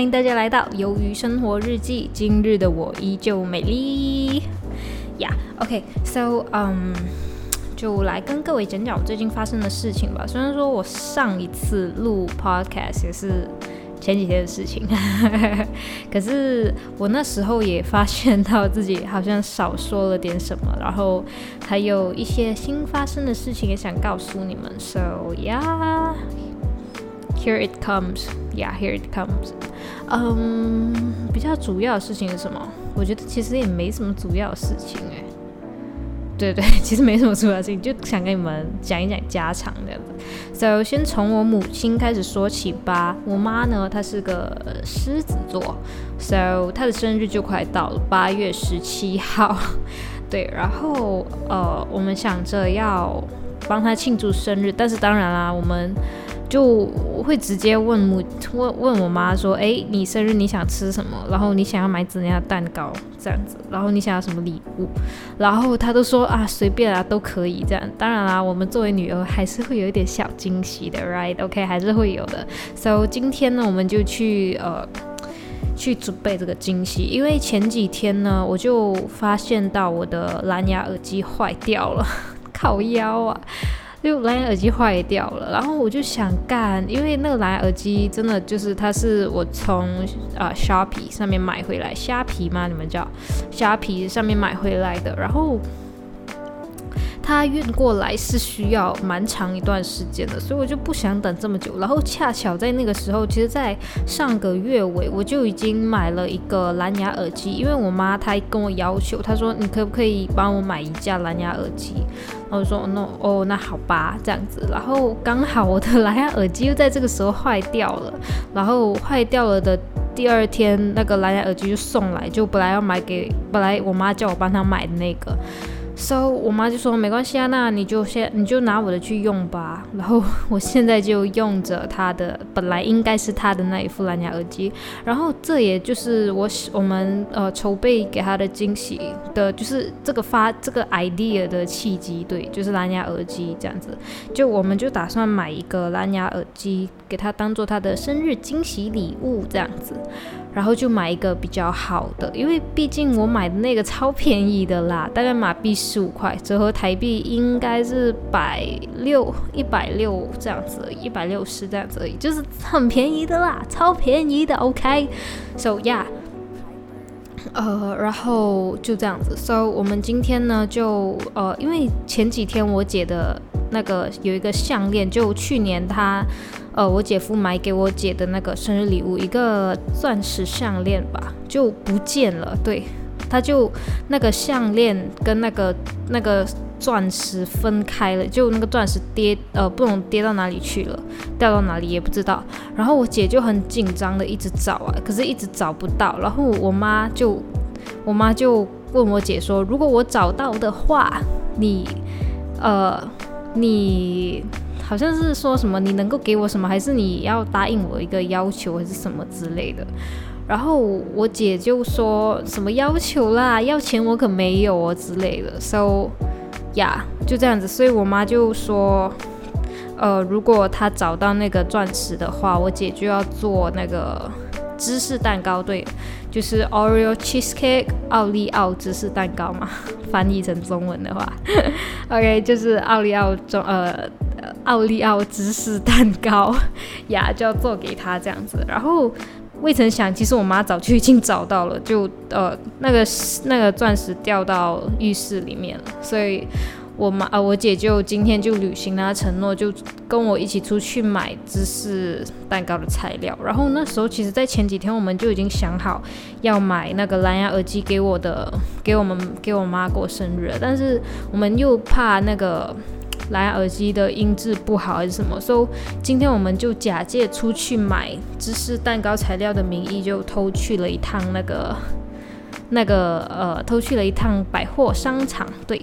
欢迎大家来到《鱿鱼生活日记》。今日的我依旧美丽呀。OK，so，嗯，就来跟各位讲讲我最近发生的事情吧。虽然说我上一次录 podcast 也是前几天的事情，可是我那时候也发现到自己好像少说了点什么，然后还有一些新发生的事情也想告诉你们。So yeah。Here it comes, yeah, here it comes. 嗯，比较主要的事情是什么？我觉得其实也没什么主要的事情哎。对对，其实没什么主要事情，就想跟你们讲一讲家常的。So 先从我母亲开始说起吧。我妈呢，她是个狮子座，So 她的生日就快到了，八月十七号。对，然后呃，我们想着要帮她庆祝生日，但是当然啦，我们。就会直接问母问问我妈说，哎，你生日你想吃什么？然后你想要买怎样的蛋糕这样子？然后你想要什么礼物？然后她都说啊，随便啊，都可以这样。当然啦，我们作为女儿还是会有一点小惊喜的，right？OK，还是会有的。So 今天呢，我们就去呃去准备这个惊喜，因为前几天呢，我就发现到我的蓝牙耳机坏掉了，靠腰啊！就蓝牙耳机坏掉了，然后我就想干，因为那个蓝牙耳机真的就是它是我从啊虾皮上面买回来，虾皮吗？你们叫虾皮上面买回来的，然后。它运过来是需要蛮长一段时间的，所以我就不想等这么久。然后恰巧在那个时候，其实，在上个月尾我就已经买了一个蓝牙耳机，因为我妈她跟我要求，她说你可不可以帮我买一架蓝牙耳机？然后我说 no，哦，那好吧，这样子。然后刚好我的蓝牙耳机又在这个时候坏掉了，然后坏掉了的第二天，那个蓝牙耳机就送来，就本来要买给，本来我妈叫我帮她买的那个。So，我妈就说没关系啊，那你就先你就拿我的去用吧。然后 我现在就用着她的，本来应该是她的那一副蓝牙耳机。然后这也就是我我们呃筹备给她的惊喜的，就是这个发这个 idea 的契机，对，就是蓝牙耳机这样子。就我们就打算买一个蓝牙耳机给她当做她的生日惊喜礼物这样子。然后就买一个比较好的，因为毕竟我买的那个超便宜的啦，大概马币十十五块，折合台币应该是百六一百六这样子，一百六十这样子而已，就是很便宜的啦，超便宜的。OK，So yeah，呃，然后就这样子。So 我们今天呢，就呃，因为前几天我姐的那个有一个项链，就去年她。呃，我姐夫买给我姐的那个生日礼物，一个钻石项链吧，就不见了。对，他就那个项链跟那个那个钻石分开了，就那个钻石跌，呃，不懂跌到哪里去了，掉到哪里也不知道。然后我姐就很紧张的一直找啊，可是一直找不到。然后我妈就，我妈就问我姐说，如果我找到的话，你，呃，你。好像是说什么你能够给我什么，还是你要答应我一个要求，还是什么之类的。然后我姐就说什么要求啦，要钱我可没有哦之类的。So，呀，就这样子。所以我妈就说，呃，如果她找到那个钻石的话，我姐就要做那个芝士蛋糕，对，就是 Oreo cheesecake 奥利奥芝士蛋糕嘛，翻译成中文的话，OK，就是奥利奥中呃。奥利奥芝士蛋糕呀，就要做给他这样子。然后未曾想，其实我妈早就已经找到了，就呃那个那个钻石掉到浴室里面了。所以我妈啊，我姐就今天就履行了承诺，就跟我一起出去买芝士蛋糕的材料。然后那时候其实，在前几天我们就已经想好要买那个蓝牙耳机给我的，给我们给我妈过生日，但是我们又怕那个。蓝牙耳机的音质不好还是什么？所以今天我们就假借出去买芝士蛋糕材料的名义，就偷去了一趟那个那个呃，偷去了一趟百货商场。对，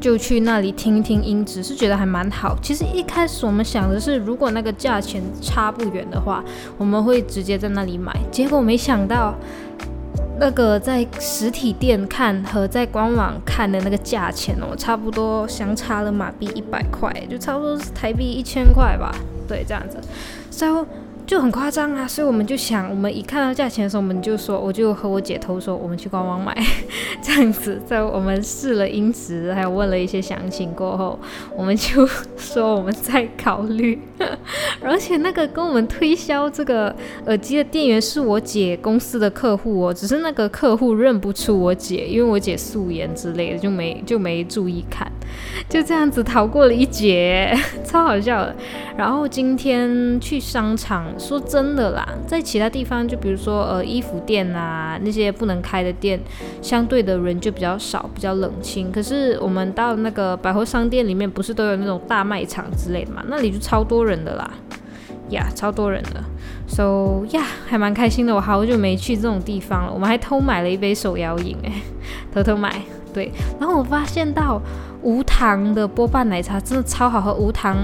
就去那里听一听音质，是觉得还蛮好。其实一开始我们想的是，如果那个价钱差不远的话，我们会直接在那里买。结果没想到。那个在实体店看和在官网看的那个价钱哦，差不多相差了马币一百块，就差不多是台币一千块吧。对，这样子，所以就很夸张啊，所以我们就想，我们一看到价钱的时候，我们就说，我就和我姐偷说，我们去官网买，这样子，在我们试了音质，还有问了一些详情过后，我们就说我们再考虑。而且那个跟我们推销这个耳机的店员是我姐公司的客户哦，只是那个客户认不出我姐，因为我姐素颜之类的，就没就没注意看，就这样子逃过了一劫，超好笑的。然后今天去商场，说真的啦，在其他地方，就比如说呃衣服店啊那些不能开的店，相对的人就比较少，比较冷清。可是我们到那个百货商店里面，不是都有那种大卖场之类的嘛？那里就超多人的啦。呀，超多人的，so 呀，还蛮开心的。我好久没去这种地方了。我们还偷买了一杯手摇饮，哎，偷偷买。对，然后我发现到无糖的波霸奶茶真的超好喝，无糖，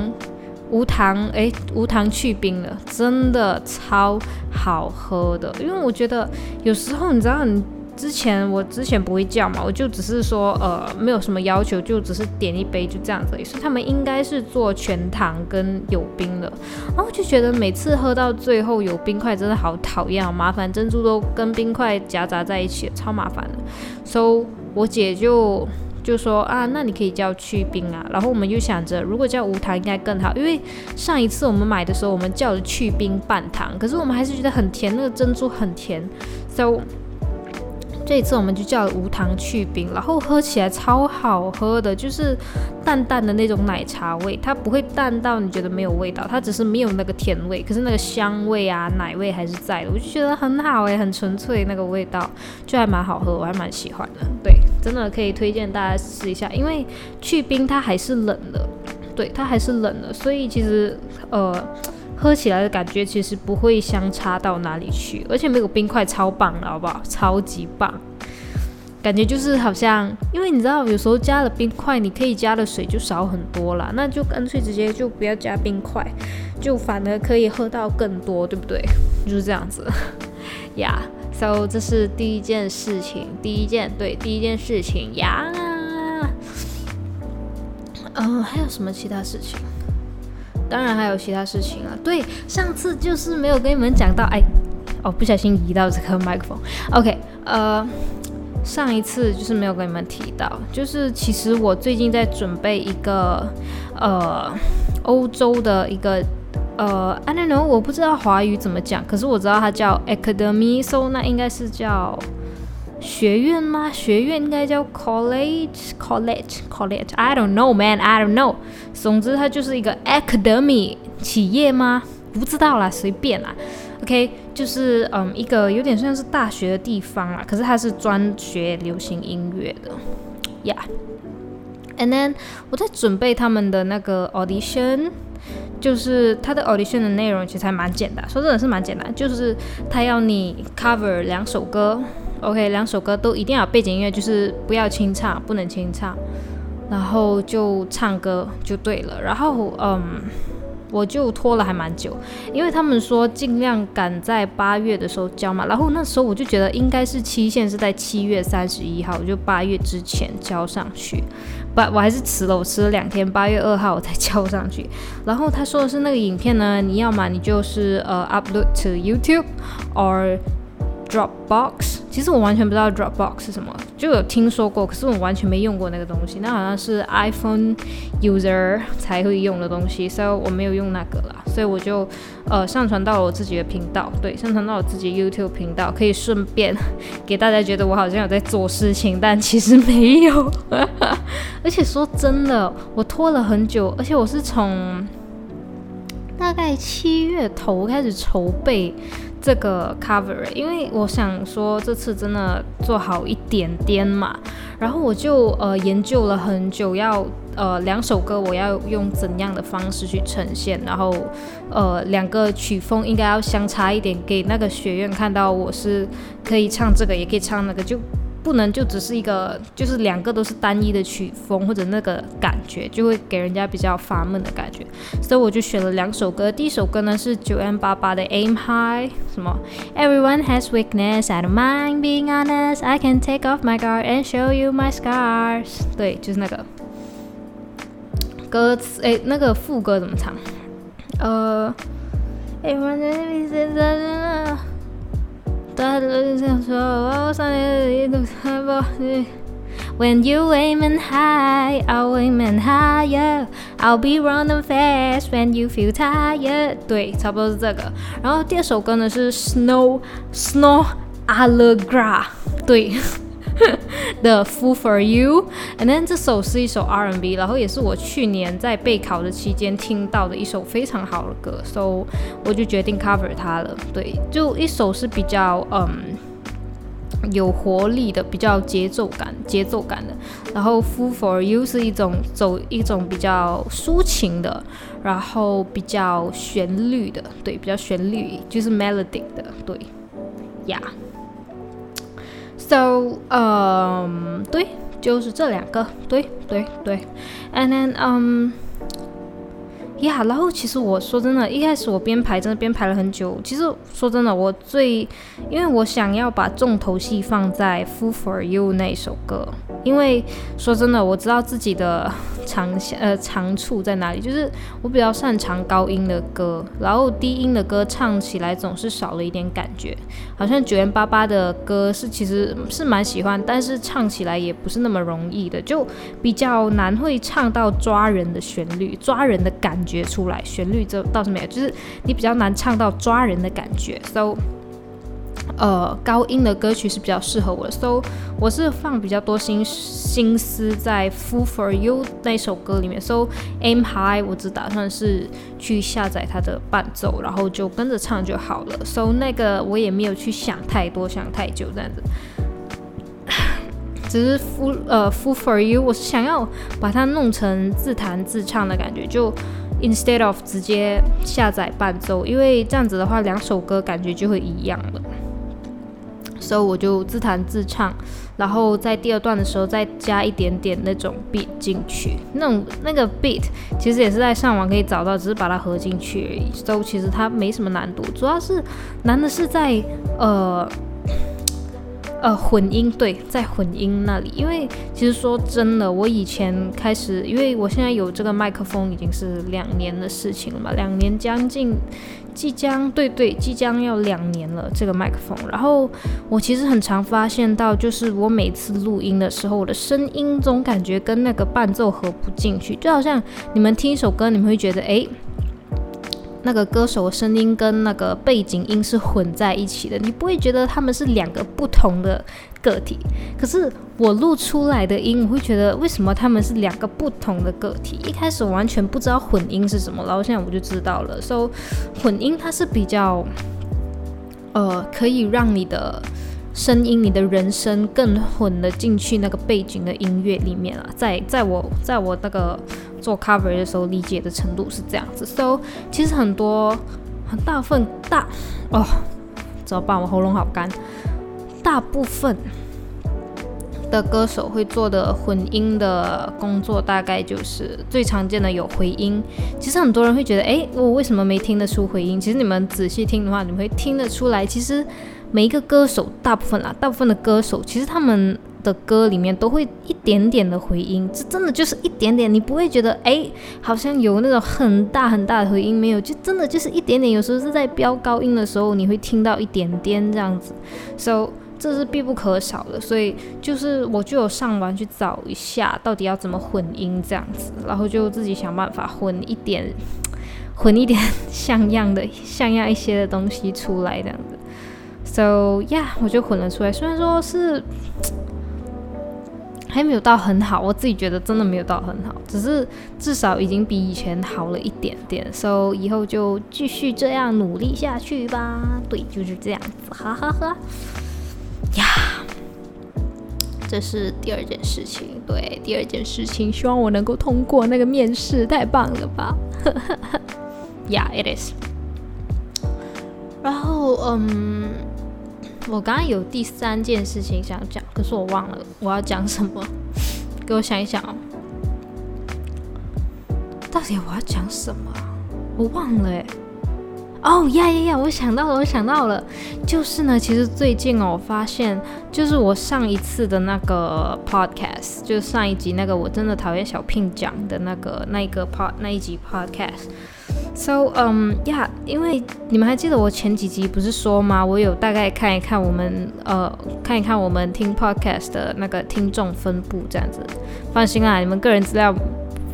无糖，哎，无糖去冰的，真的超好喝的。因为我觉得有时候你知道你。之前我之前不会叫嘛，我就只是说呃没有什么要求，就只是点一杯就这样子。所以他们应该是做全糖跟有冰的，然后就觉得每次喝到最后有冰块真的好讨厌，好麻烦，珍珠都跟冰块夹杂在一起，超麻烦的。So 我姐就就说啊，那你可以叫去冰啊。然后我们就想着如果叫无糖应该更好，因为上一次我们买的时候我们叫了去冰半糖，可是我们还是觉得很甜，那个珍珠很甜。So 这一次我们就叫无糖去冰，然后喝起来超好喝的，就是淡淡的那种奶茶味，它不会淡到你觉得没有味道，它只是没有那个甜味，可是那个香味啊奶味还是在的，我就觉得很好诶，很纯粹那个味道，就还蛮好喝，我还蛮喜欢的。对，真的可以推荐大家试一下，因为去冰它还是冷的，对，它还是冷的，所以其实呃。喝起来的感觉其实不会相差到哪里去，而且没有冰块超棒的好不好？超级棒，感觉就是好像，因为你知道有时候加了冰块，你可以加的水就少很多了，那就干脆直接就不要加冰块，就反而可以喝到更多，对不对？就是这样子 呀。So 这是第一件事情，第一件对第一件事情呀。嗯，还有什么其他事情？当然还有其他事情啊，对，上次就是没有跟你们讲到，哎，哦，不小心移到这个麦克风。OK，呃，上一次就是没有跟你们提到，就是其实我最近在准备一个呃欧洲的一个呃，I don't know，我不知道华语怎么讲，可是我知道它叫 Academy，so 那应该是叫。学院吗？学院应该叫 college，college，college。I don't know, man. I don't know. 总之，它就是一个 academy 企业吗？不知道啦，随便啦。OK，就是嗯，一个有点像是大学的地方啦。可是它是专学流行音乐的，Yeah。And then 我在准备他们的那个 audition，就是他的 audition 的内容其实还蛮简单，说真的是蛮简单，就是他要你 cover 两首歌。OK，两首歌都一定要背景音乐，就是不要清唱，不能清唱，然后就唱歌就对了。然后，嗯，我就拖了还蛮久，因为他们说尽量赶在八月的时候交嘛。然后那时候我就觉得应该是期限是在七月三十一号，我就八月之前交上去。不，我还是迟了，我迟了两天，八月二号我才交上去。然后他说的是那个影片呢，你要么你就是呃 upload to YouTube，or Dropbox，其实我完全不知道 Dropbox 是什么，就有听说过，可是我完全没用过那个东西。那好像是 iPhone user 才会用的东西，所以我没有用那个啦。所以我就呃上传到了我自己的频道，对，上传到我自己 YouTube 频道，可以顺便给大家觉得我好像有在做事情，但其实没有。而且说真的，我拖了很久，而且我是从大概七月头开始筹备。这个 cover，因为我想说这次真的做好一点点嘛，然后我就呃研究了很久，要呃两首歌我要用怎样的方式去呈现，然后呃两个曲风应该要相差一点，给那个学院看到我是可以唱这个，也可以唱那个，就。不能就只是一个，就是两个都是单一的曲风或者那个感觉，就会给人家比较发闷的感觉。所以我就选了两首歌，第一首歌呢是九 M 八八的 Aim High，什么 Everyone has weakness, I don't mind being honest, I can take off my guard and show you my scars。对，就是那个歌词，哎，那个副歌怎么唱？呃，Everyone is in love.。When you aiming high, I'll aiming higher. I'll be running fast when you feel tired. 对，差不多是这个。然后第二首歌呢是 Snow Snow Allegra。对。 The Fool for You，and then 这首是一首 R&B，然后也是我去年在备考的期间听到的一首非常好的歌，so 我就决定 cover 它了。对，就一首是比较嗯有活力的，比较节奏感、节奏感的。然后 Fool for You 是一种走一种比较抒情的，然后比较旋律的，对，比较旋律就是 melody 的，对，Yeah。So，嗯，对，就是这两个，对对对，and then，嗯。呀，然后其实我说真的，一开始我编排真的编排了很久。其实说真的，我最因为我想要把重头戏放在《Fool for You》那首歌，因为说真的，我知道自己的长呃长处在哪里，就是我比较擅长高音的歌，然后低音的歌唱起来总是少了一点感觉。好像九元八八的歌是其实是蛮喜欢，但是唱起来也不是那么容易的，就比较难会唱到抓人的旋律，抓人的感。觉出来，旋律这倒是没有，就是你比较难唱到抓人的感觉。So，呃，高音的歌曲是比较适合我的。So，我是放比较多心心思在《f o o for You》那首歌里面。So，Aim High，我只打算是去下载它的伴奏，然后就跟着唱就好了。So，那个我也没有去想太多，想太久这样子。只是 Fool 呃《Fool for You》，我是想要把它弄成自弹自唱的感觉，就。Instead of 直接下载伴奏，因为这样子的话，两首歌感觉就会一样了。所以我就自弹自唱，然后在第二段的时候再加一点点那种 beat 进去。那种那个 beat 其实也是在上网可以找到，只是把它合进去而已。所以其实它没什么难度，主要是难的是在呃。呃，混音对，在混音那里，因为其实说真的，我以前开始，因为我现在有这个麦克风已经是两年的事情了嘛，两年将近，即将对对，即将要两年了这个麦克风。然后我其实很常发现到，就是我每次录音的时候，我的声音总感觉跟那个伴奏合不进去，就好像你们听一首歌，你们会觉得哎。那个歌手的声音跟那个背景音是混在一起的，你不会觉得他们是两个不同的个体。可是我录出来的音，我会觉得为什么他们是两个不同的个体？一开始我完全不知道混音是什么，然后现在我就知道了。所以混音它是比较，呃，可以让你的声音、你的人声更混了进去那个背景的音乐里面啊。在在我在我那个。做 cover 的时候理解的程度是这样子，so 其实很多很大份大哦，怎么办？我喉咙好干。大部分的歌手会做的混音的工作，大概就是最常见的有回音。其实很多人会觉得，哎，我为什么没听得出回音？其实你们仔细听的话，你们会听得出来。其实每一个歌手，大部分啊，大部分的歌手，其实他们。的歌里面都会一点点的回音，这真的就是一点点，你不会觉得哎，好像有那种很大很大的回音，没有，就真的就是一点点。有时候是在飙高音的时候，你会听到一点点这样子，so 这是必不可少的。所以就是我就有上网去找一下，到底要怎么混音这样子，然后就自己想办法混一点，混一点像样的、像样一些的东西出来这样子。So yeah，我就混了出来，虽然说是。还没有到很好，我自己觉得真的没有到很好，只是至少已经比以前好了一点点。So 以后就继续这样努力下去吧。对，就是这样子，哈哈哈。呀，这是第二件事情。对，第二件事情，希望我能够通过那个面试，太棒了吧。哈哈 Yeah，it is。然后，嗯。我刚刚有第三件事情想讲，可是我忘了我要讲什么，给我想一想哦。到底我要讲什么？我忘了哎。哦呀呀呀！我想到了，我想到了，就是呢，其实最近哦，我发现就是我上一次的那个 podcast，就是上一集那个我真的讨厌小聘讲的那个那一个 pod 那一集 podcast。So, um, yeah，因为你们还记得我前几集不是说吗？我有大概看一看我们呃看一看我们听 podcast 的那个听众分布这样子。放心啊，你们个人资料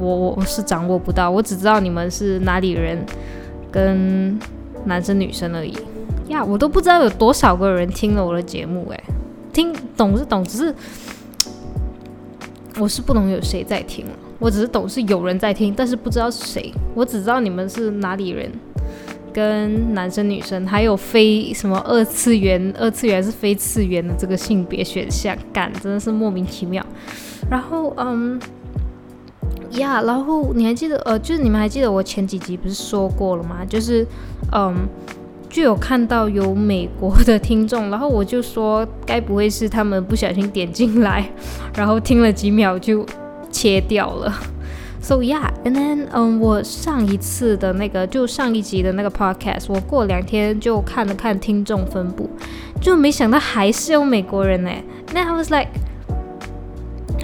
我我是掌握不到，我只知道你们是哪里人，跟男生女生而已。呀，我都不知道有多少个人听了我的节目，诶，听懂是懂，只是我是不懂有谁在听了。我只是懂是有人在听，但是不知道是谁。我只知道你们是哪里人，跟男生女生，还有非什么二次元、二次元是非次元的这个性别选项，感真的是莫名其妙。然后，嗯，呀，然后你还记得，呃，就是你们还记得我前几集不是说过了吗？就是，嗯，就有看到有美国的听众，然后我就说，该不会是他们不小心点进来，然后听了几秒就。切掉了，So yeah，and then，嗯，我上一次的那个，就上一集的那个 podcast，我过两天就看了看听众分布，就没想到还是有美国人呢。那 I was like，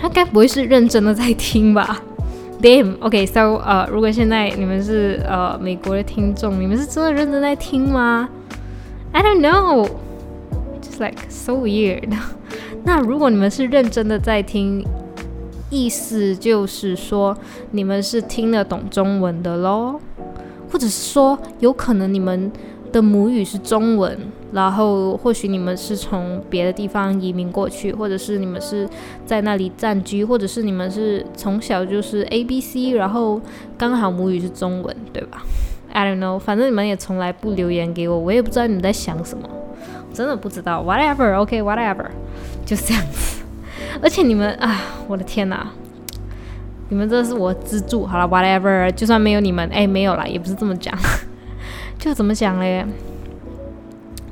他该不会是认真的在听吧？Damn，OK，so，呃，如果现在你们是呃美国的听众，你们是真的认真在听吗？I don't know，just like so weird。那如果你们是认真的在听，意思就是说，你们是听得懂中文的喽，或者是说，有可能你们的母语是中文，然后或许你们是从别的地方移民过去，或者是你们是在那里暂居，或者是你们是从小就是 A B C，然后刚好母语是中文，对吧？I don't know，反正你们也从来不留言给我，我也不知道你们在想什么，真的不知道。Whatever，OK，Whatever，就这样子。而且你们啊，我的天哪！你们这是我支柱。好了，whatever，就算没有你们，哎，没有啦，也不是这么讲。就怎么讲嘞？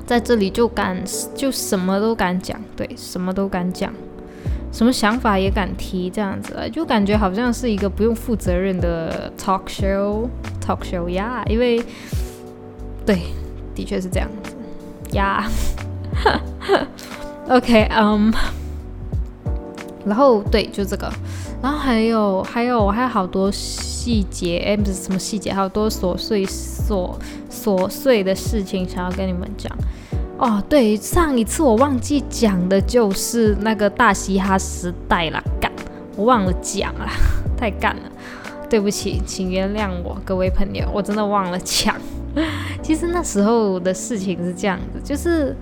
在这里就敢，就什么都敢讲，对，什么都敢讲，什么想法也敢提，这样子，就感觉好像是一个不用负责任的 talk show，talk show 呀。因为，对，的确是这样子呀。OK，嗯。然后对，就这个，然后还有还有还有好多细节，哎，不是什么细节，好多琐碎琐琐碎的事情想要跟你们讲。哦，对，上一次我忘记讲的就是那个大嘻哈时代了，干，我忘了讲了，太干了，对不起，请原谅我，各位朋友，我真的忘了讲。其实那时候的事情是这样子，就是。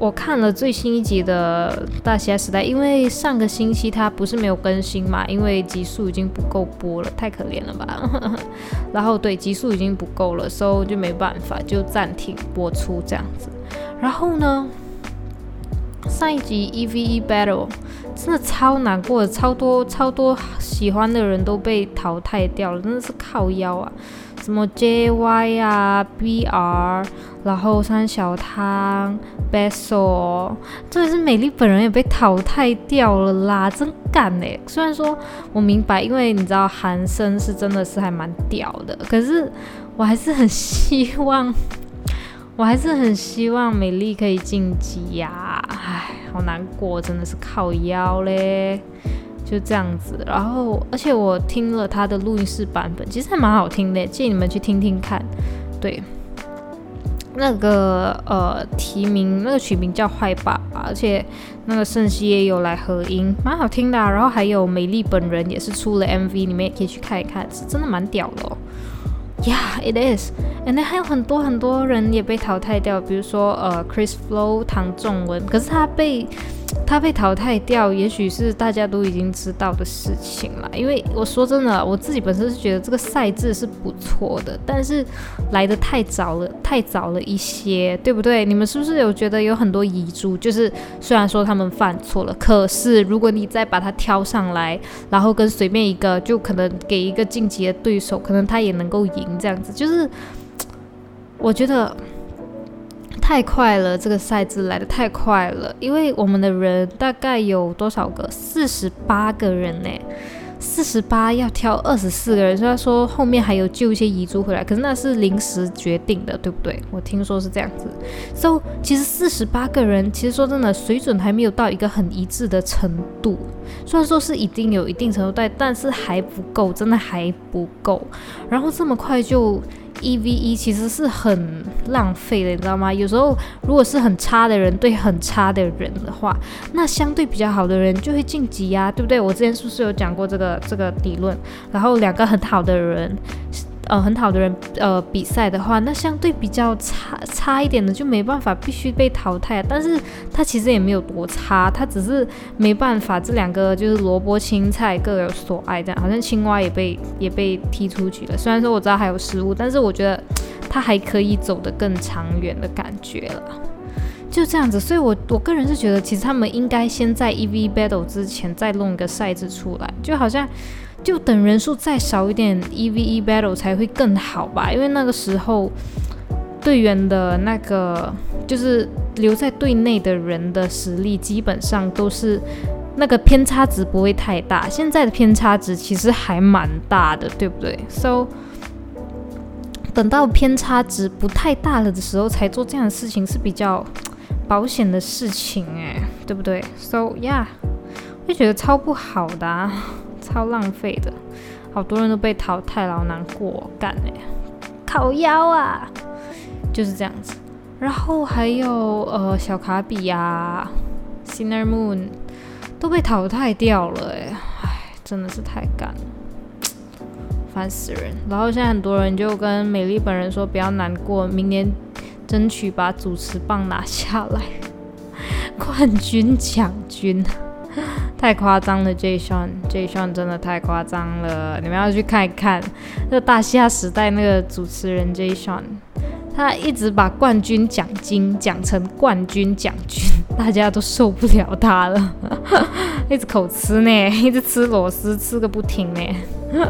我看了最新一集的《大侠时代》，因为上个星期它不是没有更新嘛，因为集数已经不够播了，太可怜了吧。然后对，集数已经不够了，所以就没办法，就暂停播出这样子。然后呢，上一集 EVE Battle 真的超难过，超多超多喜欢的人都被淘汰掉了，真的是靠腰啊。什么 JY 啊，BR，然后三小汤，Beso，这是美丽本人也被淘汰掉了啦，真干哎！虽然说我明白，因为你知道韩生是真的是还蛮屌的，可是我还是很希望，我还是很希望美丽可以晋级呀！唉，好难过，真的是靠腰嘞。就这样子，然后而且我听了他的录音室版本，其实还蛮好听的，建议你们去听听看。对，那个呃提名那个曲名叫《坏爸爸》，而且那个盛熙也有来合音，蛮好听的。然后还有美丽本人也是出了 MV，你们也可以去看一看，是真的蛮屌的哦。Yeah, it is. And then 还有很多很多人也被淘汰掉，比如说呃 Chris Flow 唐仲文，可是他被。他被淘汰掉，也许是大家都已经知道的事情了。因为我说真的，我自己本身是觉得这个赛制是不错的，但是来的太早了，太早了一些，对不对？你们是不是有觉得有很多遗珠？就是虽然说他们犯错了，可是如果你再把他挑上来，然后跟随便一个，就可能给一个晋级的对手，可能他也能够赢，这样子，就是我觉得。太快了，这个赛制来的太快了，因为我们的人大概有多少个？四十八个人呢，四十八要挑二十四个人，虽然说后面还有救一些遗珠回来，可是那是临时决定的，对不对？我听说是这样子。So，其实四十八个人，其实说真的，水准还没有到一个很一致的程度。虽然说是已经有一定程度在，但是还不够，真的还不够。然后这么快就。一 v 一其实是很浪费的，你知道吗？有时候如果是很差的人对很差的人的话，那相对比较好的人就会晋级呀，对不对？我之前是不是有讲过这个这个理论？然后两个很好的人。呃，很好的人，呃，比赛的话，那相对比较差差一点的就没办法，必须被淘汰。但是他其实也没有多差，他只是没办法。这两个就是萝卜青菜各有所爱，这样好像青蛙也被也被踢出去了。虽然说我知道还有失误，但是我觉得他还可以走得更长远的感觉了。就这样子，所以我我个人是觉得，其实他们应该先在 EV Battle 之前再弄一个赛制出来，就好像。就等人数再少一点，E V E battle 才会更好吧？因为那个时候队员的那个就是留在队内的人的实力基本上都是那个偏差值不会太大。现在的偏差值其实还蛮大的，对不对？So 等到偏差值不太大了的时候才做这样的事情是比较保险的事情，诶，对不对？So yeah，会觉得超不好的。超浪费的，好多人都被淘汰了，好难过，干哎，烤腰啊，就是这样子。然后还有呃小卡比呀，Sinner Moon 都被淘汰掉了，哎，唉，真的是太干了，烦死人。然后现在很多人就跟美丽本人说不要难过，明年争取把主持棒拿下来，冠军奖军。太夸张了，J. Sean，J. Sean 真的太夸张了，你们要去看一看那个大虾时代那个主持人 J. Sean，他一直把冠军奖金讲成冠军奖金，大家都受不了他了，一直口吃呢，一直吃螺丝吃个不停呢，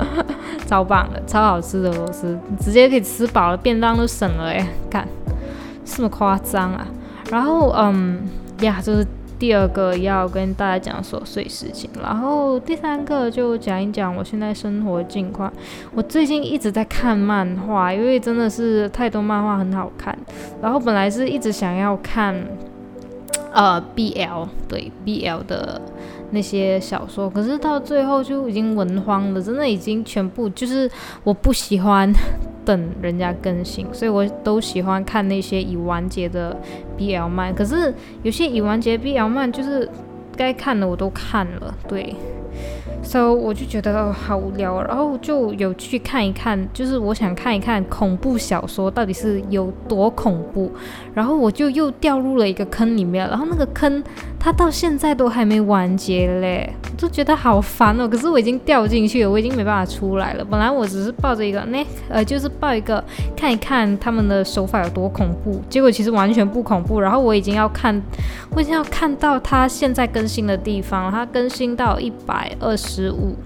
超棒的，超好吃的螺丝，直接可以吃饱了，便当都省了哎，看这么夸张啊，然后嗯呀就是。第二个要跟大家讲琐碎事情，然后第三个就讲一讲我现在生活近况。我最近一直在看漫画，因为真的是太多漫画很好看。然后本来是一直想要看，呃，BL 对 BL 的那些小说，可是到最后就已经文荒了，真的已经全部就是我不喜欢。等人家更新，所以我都喜欢看那些已完结的 BL 漫。可是有些已完结 BL 漫，就是该看的我都看了，对。So 我就觉得好无聊，然后就有去看一看，就是我想看一看恐怖小说到底是有多恐怖，然后我就又掉入了一个坑里面，然后那个坑它到现在都还没完结嘞，我就觉得好烦哦。可是我已经掉进去了，我已经没办法出来了。本来我只是抱着一个那呃，就是抱一个看一看他们的手法有多恐怖，结果其实完全不恐怖。然后我已经要看，我已经要看到它现在更新的地方，它更新到一百二十。五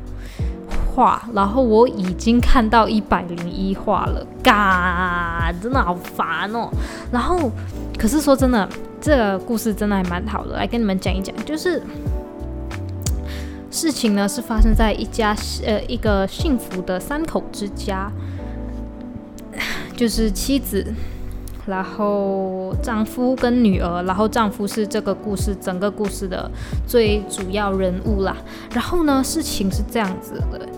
话，然后我已经看到一百零一话了，嘎，真的好烦哦。然后，可是说真的，这个故事真的还蛮好的，来跟你们讲一讲。就是事情呢是发生在一家呃一个幸福的三口之家，就是妻子。然后丈夫跟女儿，然后丈夫是这个故事整个故事的最主要人物啦。然后呢，事情是这样子的，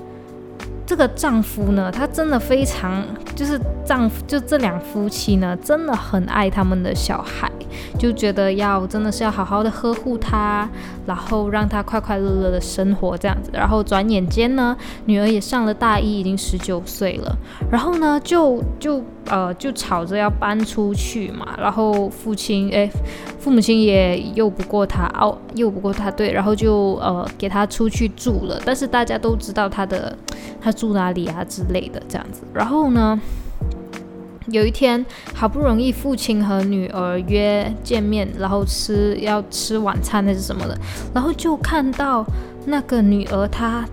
这个丈夫呢，他真的非常，就是丈夫就这两夫妻呢，真的很爱他们的小孩。就觉得要真的是要好好的呵护他，然后让他快快乐乐的生活这样子。然后转眼间呢，女儿也上了大一，已经十九岁了。然后呢，就就呃就吵着要搬出去嘛。然后父亲哎，父母亲也拗不过他哦，拗不过他对，然后就呃给他出去住了。但是大家都知道他的他住哪里啊之类的这样子。然后呢？有一天，好不容易父亲和女儿约见面，然后吃要吃晚餐还是什么的，然后就看到那个女儿，她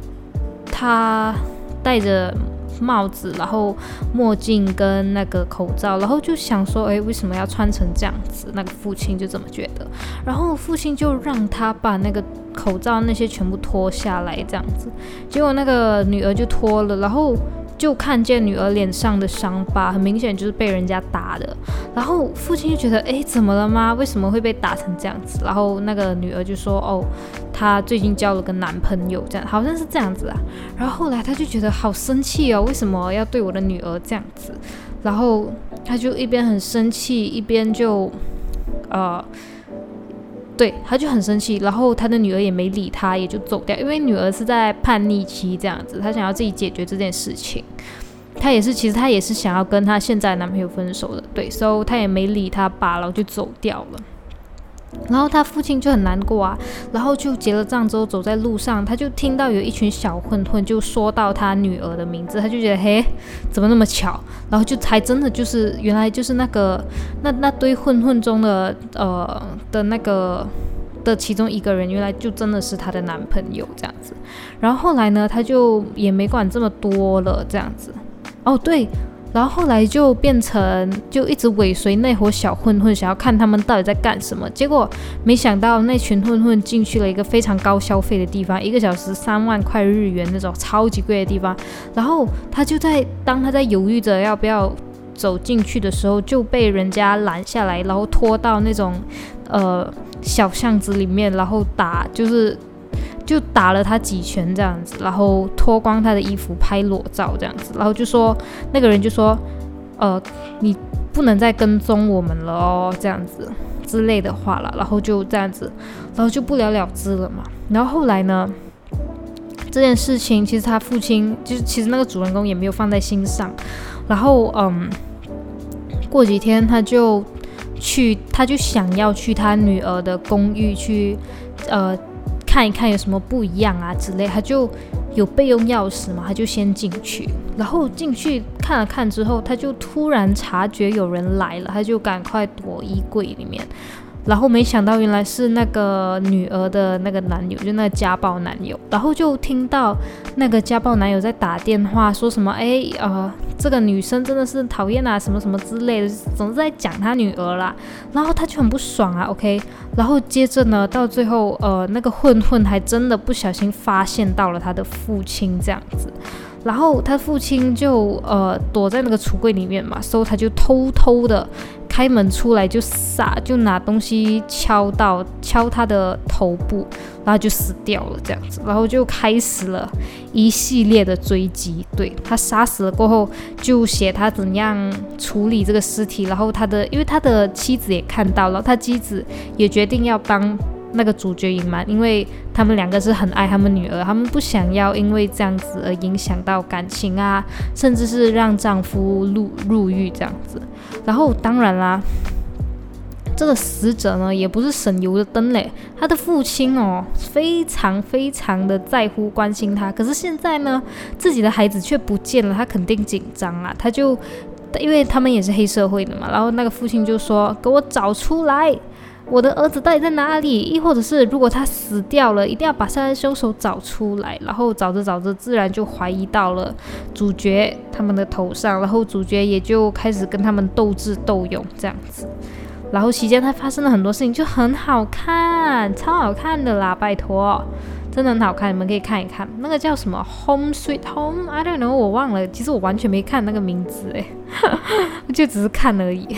她带着帽子，然后墨镜跟那个口罩，然后就想说，哎，为什么要穿成这样子？那个父亲就这么觉得，然后父亲就让他把那个口罩那些全部脱下来，这样子，结果那个女儿就脱了，然后。就看见女儿脸上的伤疤，很明显就是被人家打的。然后父亲就觉得，哎，怎么了吗？为什么会被打成这样子？然后那个女儿就说，哦，她最近交了个男朋友，这样好像是这样子啊。然后后来他就觉得好生气哦，为什么要对我的女儿这样子？然后他就一边很生气，一边就呃。对，他就很生气，然后他的女儿也没理他，也就走掉。因为女儿是在叛逆期这样子，她想要自己解决这件事情。她也是，其实她也是想要跟她现在男朋友分手的，对，所以她也没理他爸，然后就走掉了。然后他父亲就很难过啊，然后就结了账之后走在路上，他就听到有一群小混混就说到他女儿的名字，他就觉得嘿，怎么那么巧？然后就才真的就是原来就是那个那那堆混混中的呃的那个的其中一个人，原来就真的是他的男朋友这样子。然后后来呢，他就也没管这么多了这样子。哦，对。然后后来就变成就一直尾随那伙小混混，想要看他们到底在干什么。结果没想到那群混混进去了一个非常高消费的地方，一个小时三万块日元那种超级贵的地方。然后他就在当他在犹豫着要不要走进去的时候，就被人家拦下来，然后拖到那种呃小巷子里面，然后打就是。就打了他几拳这样子，然后脱光他的衣服拍裸照这样子，然后就说那个人就说，呃，你不能再跟踪我们了哦，这样子之类的话了，然后就这样子，然后就不了了之了嘛。然后后来呢，这件事情其实他父亲就是其实那个主人公也没有放在心上，然后嗯，过几天他就去，他就想要去他女儿的公寓去，呃。看一看有什么不一样啊之类，他就有备用钥匙嘛，他就先进去，然后进去看了看之后，他就突然察觉有人来了，他就赶快躲衣柜里面。然后没想到原来是那个女儿的那个男友，就那个家暴男友。然后就听到那个家暴男友在打电话，说什么哎呃这个女生真的是讨厌啊什么什么之类的，总是在讲他女儿啦。然后他就很不爽啊，OK。然后接着呢，到最后呃那个混混还真的不小心发现到了他的父亲这样子。然后他父亲就呃躲在那个橱柜里面嘛，所以他就偷偷的开门出来就撒就拿东西敲到敲他的头部，然后就死掉了这样子，然后就开始了一系列的追击。对他杀死了过后，就写他怎样处理这个尸体，然后他的因为他的妻子也看到了，他妻子也决定要帮。那个主角隐瞒，因为他们两个是很爱他们女儿，他们不想要因为这样子而影响到感情啊，甚至是让丈夫入入狱这样子。然后当然啦，这个死者呢也不是省油的灯嘞，他的父亲哦非常非常的在乎关心他，可是现在呢自己的孩子却不见了，他肯定紧张啊，他就因为他们也是黑社会的嘛，然后那个父亲就说给我找出来。我的儿子到底在哪里？亦或者是，如果他死掉了，一定要把杀人凶手找出来。然后找着找着，自然就怀疑到了主角他们的头上，然后主角也就开始跟他们斗智斗勇这样子。然后期间他发生了很多事情，就很好看，超好看的啦！拜托，真的很好看，你们可以看一看。那个叫什么《Home Sweet Home》？I don't know，我忘了。其实我完全没看那个名字，诶，就只是看而已。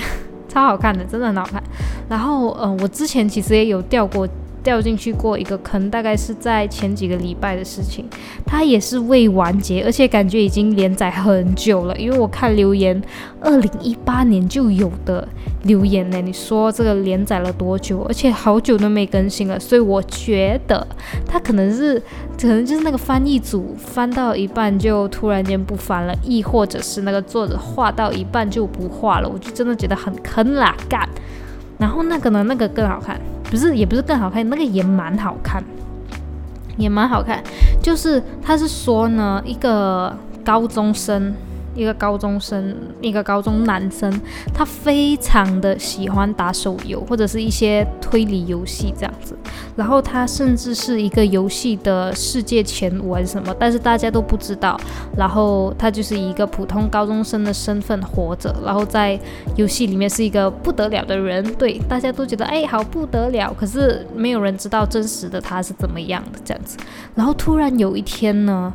超好看的，真的很好看。然后，嗯，我之前其实也有钓过。掉进去过一个坑，大概是在前几个礼拜的事情。它也是未完结，而且感觉已经连载很久了。因为我看留言，二零一八年就有的留言呢。你说这个连载了多久？而且好久都没更新了，所以我觉得它可能是，可能就是那个翻译组翻到一半就突然间不翻了，亦或者是那个作者画到一半就不画了。我就真的觉得很坑啦，干。然后那个呢，那个更好看。不是，也不是更好看，那个也蛮好看，也蛮好看。就是他是说呢，一个高中生。一个高中生，一个高中男生，他非常的喜欢打手游或者是一些推理游戏这样子，然后他甚至是一个游戏的世界前五还是什么，但是大家都不知道。然后他就是一个普通高中生的身份活着，然后在游戏里面是一个不得了的人，对，大家都觉得哎好不得了，可是没有人知道真实的他是怎么样的这样子。然后突然有一天呢。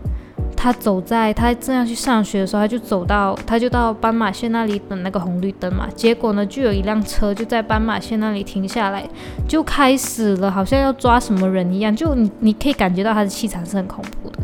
他走在他正要去上学的时候，他就走到，他就到斑马线那里等那个红绿灯嘛。结果呢，就有一辆车就在斑马线那里停下来，就开始了，好像要抓什么人一样。就你你可以感觉到他的气场是很恐怖的。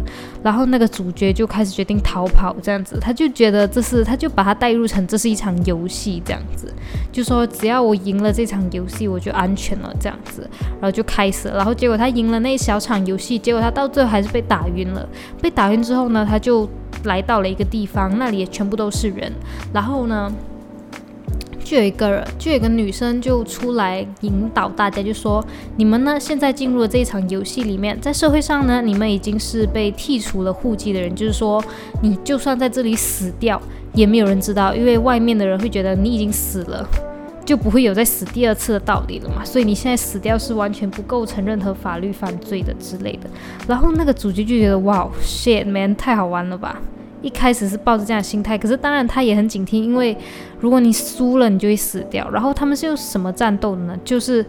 然后那个主角就开始决定逃跑，这样子，他就觉得这是，他就把它带入成这是一场游戏，这样子，就说只要我赢了这场游戏，我就安全了，这样子，然后就开始，然后结果他赢了那一小场游戏，结果他到最后还是被打晕了。被打晕之后呢，他就来到了一个地方，那里也全部都是人，然后呢。就有一个人，就有一个女生就出来引导大家，就说：“你们呢，现在进入了这一场游戏里面，在社会上呢，你们已经是被剔除了户籍的人，就是说，你就算在这里死掉，也没有人知道，因为外面的人会觉得你已经死了，就不会有再死第二次的道理了嘛。所以你现在死掉是完全不构成任何法律犯罪的之类的。然后那个主角就觉得，哇，shit man，太好玩了吧！”一开始是抱着这样的心态，可是当然他也很警惕，因为如果你输了，你就会死掉。然后他们是用什么战斗的呢？就是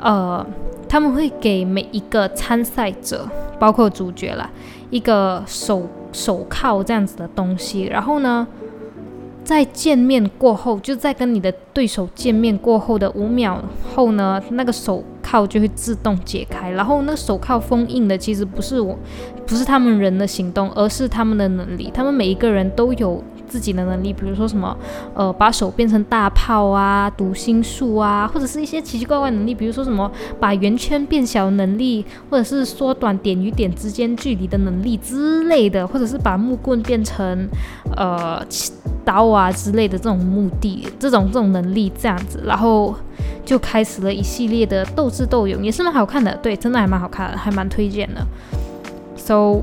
呃，他们会给每一个参赛者，包括主角啦，一个手手铐这样子的东西。然后呢，在见面过后，就在跟你的对手见面过后的五秒后呢，那个手。铐就会自动解开，然后那个手铐封印的其实不是我，不是他们人的行动，而是他们的能力。他们每一个人都有自己的能力，比如说什么，呃，把手变成大炮啊，读心术啊，或者是一些奇奇怪怪能力，比如说什么把圆圈变小能力，或者是缩短点与点之间距离的能力之类的，或者是把木棍变成呃刀啊之类的这种目的，这种这种能力这样子，然后。就开始了一系列的斗智斗勇，也是蛮好看的。对，真的还蛮好看的，还蛮推荐的。So，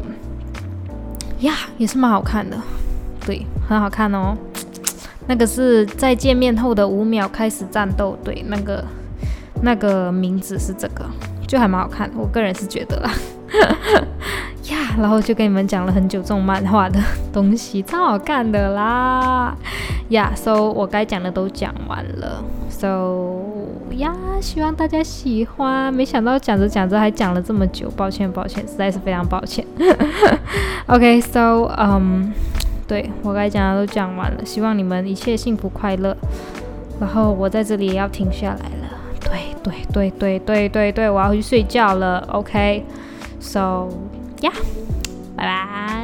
呀，也是蛮好看的。对，很好看哦。那个是在见面后的五秒开始战斗。对，那个那个名字是这个，就还蛮好看的。我个人是觉得啦。呀，然后就跟你们讲了很久这种漫画的东西，超好看的啦。呀，So 我该讲的都讲完了。So 呀，希望大家喜欢。没想到讲着讲着还讲了这么久，抱歉抱歉，实在是非常抱歉。OK，So 嗯，对我该讲的都讲完了，希望你们一切幸福快乐。然后我在这里也要停下来了。对对对对对对对，我要回去睡觉了。OK。So, yeah. 拜拜